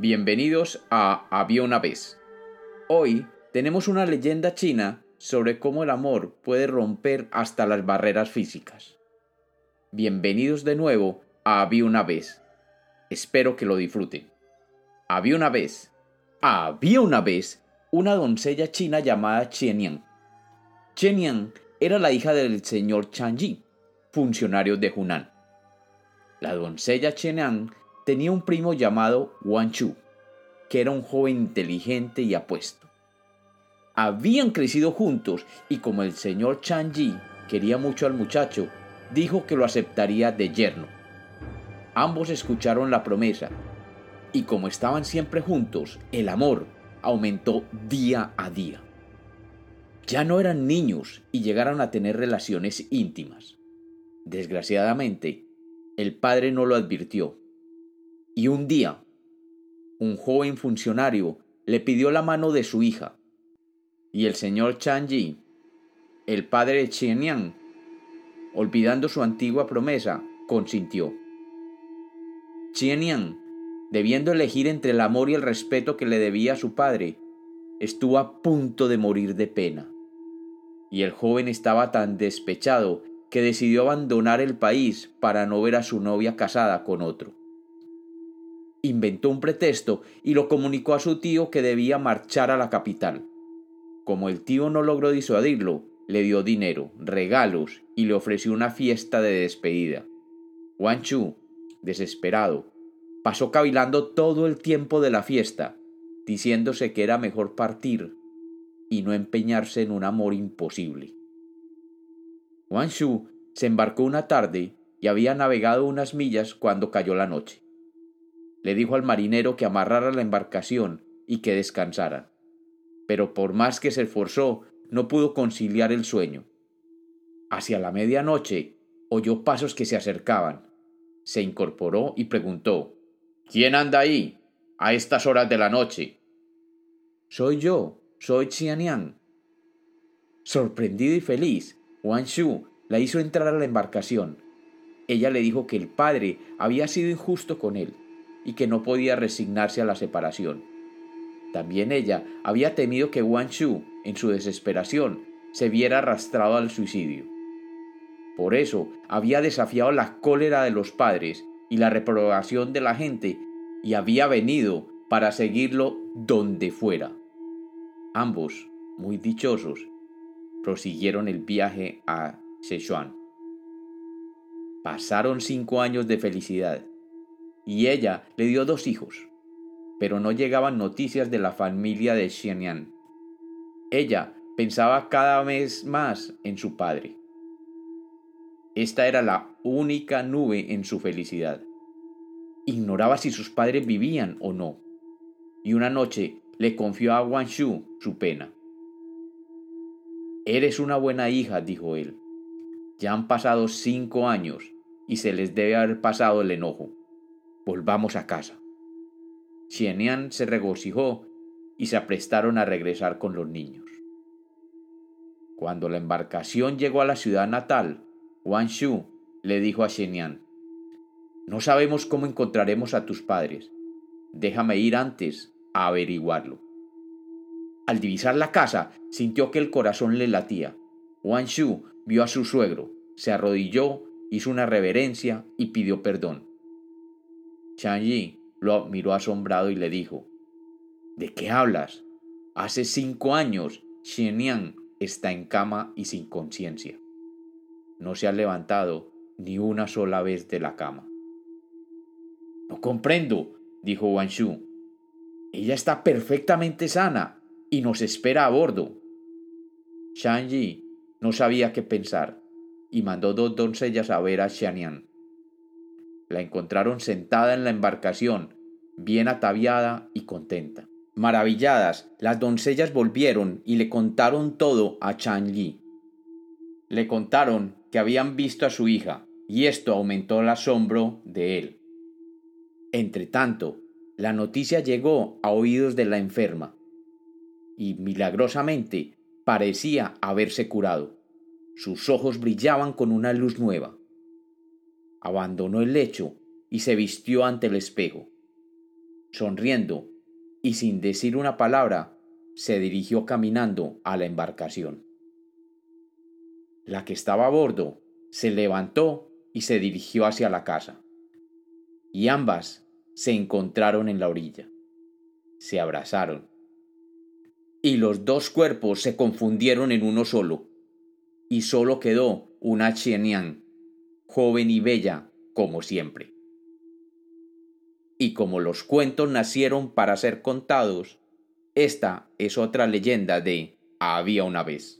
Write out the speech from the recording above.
Bienvenidos a Había una vez. Hoy tenemos una leyenda china sobre cómo el amor puede romper hasta las barreras físicas. Bienvenidos de nuevo a Había una vez. Espero que lo disfruten. Había una vez, había una vez, una doncella china llamada Chen Chen era la hija del señor Yi, funcionario de Hunan. La doncella Chen tenía un primo llamado Wang Chu, que era un joven inteligente y apuesto. Habían crecido juntos y como el señor Chan Yi quería mucho al muchacho, dijo que lo aceptaría de yerno. Ambos escucharon la promesa y como estaban siempre juntos, el amor aumentó día a día. Ya no eran niños y llegaron a tener relaciones íntimas. Desgraciadamente, el padre no lo advirtió y un día, un joven funcionario le pidió la mano de su hija, y el señor Chan Yi, el padre de Chen olvidando su antigua promesa, consintió. Chen debiendo elegir entre el amor y el respeto que le debía a su padre, estuvo a punto de morir de pena. Y el joven estaba tan despechado que decidió abandonar el país para no ver a su novia casada con otro inventó un pretexto y lo comunicó a su tío que debía marchar a la capital. Como el tío no logró disuadirlo, le dio dinero, regalos y le ofreció una fiesta de despedida. Wang Chu, desesperado, pasó cavilando todo el tiempo de la fiesta, diciéndose que era mejor partir y no empeñarse en un amor imposible. Wang Shu se embarcó una tarde y había navegado unas millas cuando cayó la noche le dijo al marinero que amarrara la embarcación y que descansara. Pero por más que se esforzó, no pudo conciliar el sueño. Hacia la medianoche oyó pasos que se acercaban. Se incorporó y preguntó ¿Quién anda ahí? a estas horas de la noche. Soy yo, soy Xianyang. Sorprendido y feliz, Wang Shu la hizo entrar a la embarcación. Ella le dijo que el padre había sido injusto con él y que no podía resignarse a la separación. También ella había temido que Wang Shu, en su desesperación, se viera arrastrado al suicidio. Por eso había desafiado la cólera de los padres y la reprobación de la gente y había venido para seguirlo donde fuera. Ambos, muy dichosos, prosiguieron el viaje a Sichuan. Pasaron cinco años de felicidad y ella le dio dos hijos, pero no llegaban noticias de la familia de Xianyan. Ella pensaba cada vez más en su padre. Esta era la única nube en su felicidad. Ignoraba si sus padres vivían o no, y una noche le confió a Wang Shu su pena. Eres una buena hija, dijo él. Ya han pasado cinco años y se les debe haber pasado el enojo volvamos a casa. Xienian se regocijó y se aprestaron a regresar con los niños. Cuando la embarcación llegó a la ciudad natal, Wang Shu le dijo a Xienian, No sabemos cómo encontraremos a tus padres. Déjame ir antes a averiguarlo. Al divisar la casa, sintió que el corazón le latía. Wang Shu vio a su suegro, se arrodilló, hizo una reverencia y pidió perdón. Chang Yi lo miró asombrado y le dijo, ¿De qué hablas? Hace cinco años Xianyang está en cama y sin conciencia. No se ha levantado ni una sola vez de la cama. No comprendo, dijo Wang Shu. Ella está perfectamente sana y nos espera a bordo. Shang Yi no sabía qué pensar y mandó dos doncellas a ver a Xianyang. La encontraron sentada en la embarcación, bien ataviada y contenta. Maravilladas, las doncellas volvieron y le contaron todo a Chang Yi. Le contaron que habían visto a su hija, y esto aumentó el asombro de él. Entretanto, la noticia llegó a oídos de la enferma, y milagrosamente parecía haberse curado. Sus ojos brillaban con una luz nueva abandonó el lecho y se vistió ante el espejo. sonriendo, y sin decir una palabra, se dirigió caminando a la embarcación. La que estaba a bordo se levantó y se dirigió hacia la casa. Y ambas se encontraron en la orilla. Se abrazaron. Y los dos cuerpos se confundieron en uno solo. Y solo quedó una Xianyang, joven y bella como siempre. Y como los cuentos nacieron para ser contados, esta es otra leyenda de Había una vez.